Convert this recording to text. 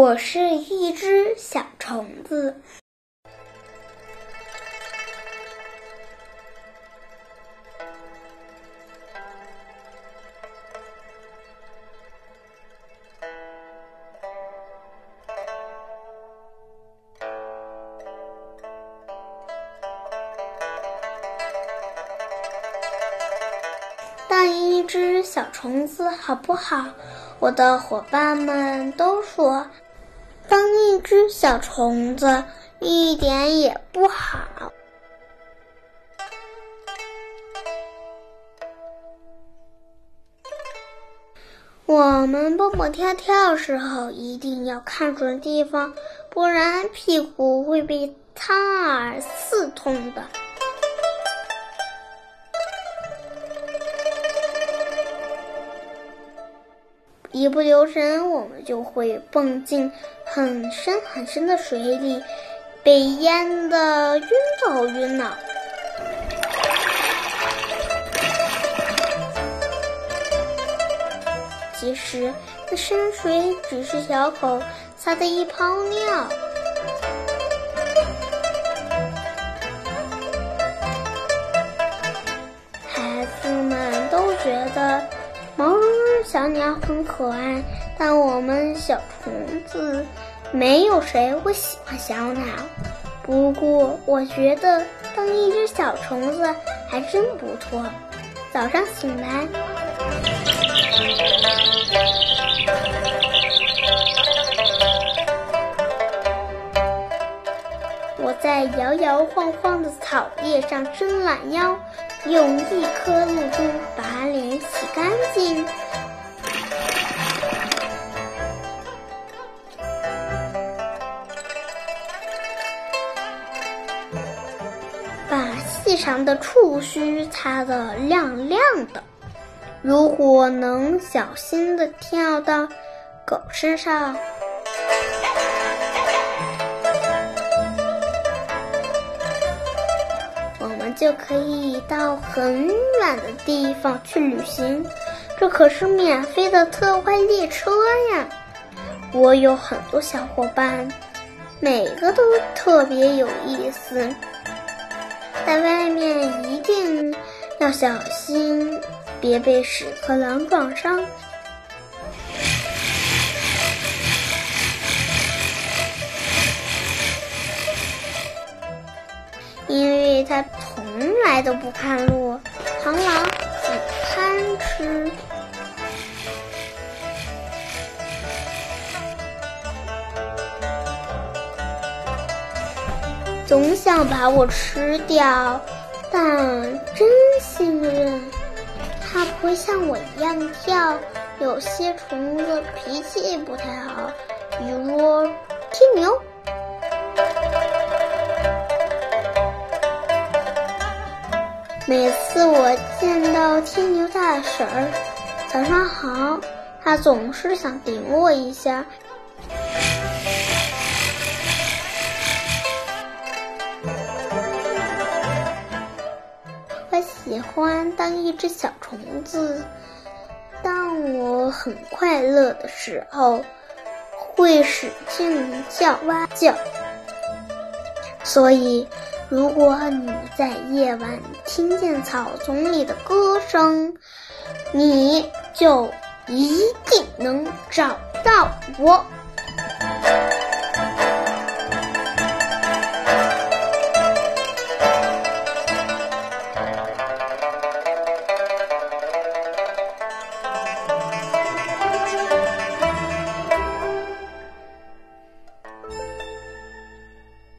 我是一只小虫子。当一只小虫子好不好？我的伙伴们都说，当一只小虫子一点也不好。我们蹦蹦跳跳时候一定要看准地方，不然屁股会被苍耳刺痛的。一不留神，我们就会蹦进很深很深的水里，被淹得晕头晕脑。其实，那深水只是小狗撒的一泡尿。孩子们都觉得。毛茸茸小鸟很可爱，但我们小虫子没有谁会喜欢小鸟。不过，我觉得当一只小虫子还真不错。早上醒来，我在摇摇晃晃的草叶上伸懒腰。用一颗露珠把脸洗干净，细长的触须擦得亮亮的。如果能小心的跳到狗身上。我们就可以到很远的地方去旅行，这可是免费的特快列车呀！我有很多小伙伴，每个都特别有意思，在外面一定要小心，别被屎壳郎撞伤。因为它从来都不看路，螳螂很贪吃，总想把我吃掉，但真幸运它不会像我一样跳。有些虫子脾气不太好，比如天牛。每次我见到天牛大婶儿，早上好，他总是想顶我一下。喜欢当一只小虫子，当我很快乐的时候，会使劲叫哇叫，所以。如果你在夜晚听见草丛里的歌声，你就一定能找到我。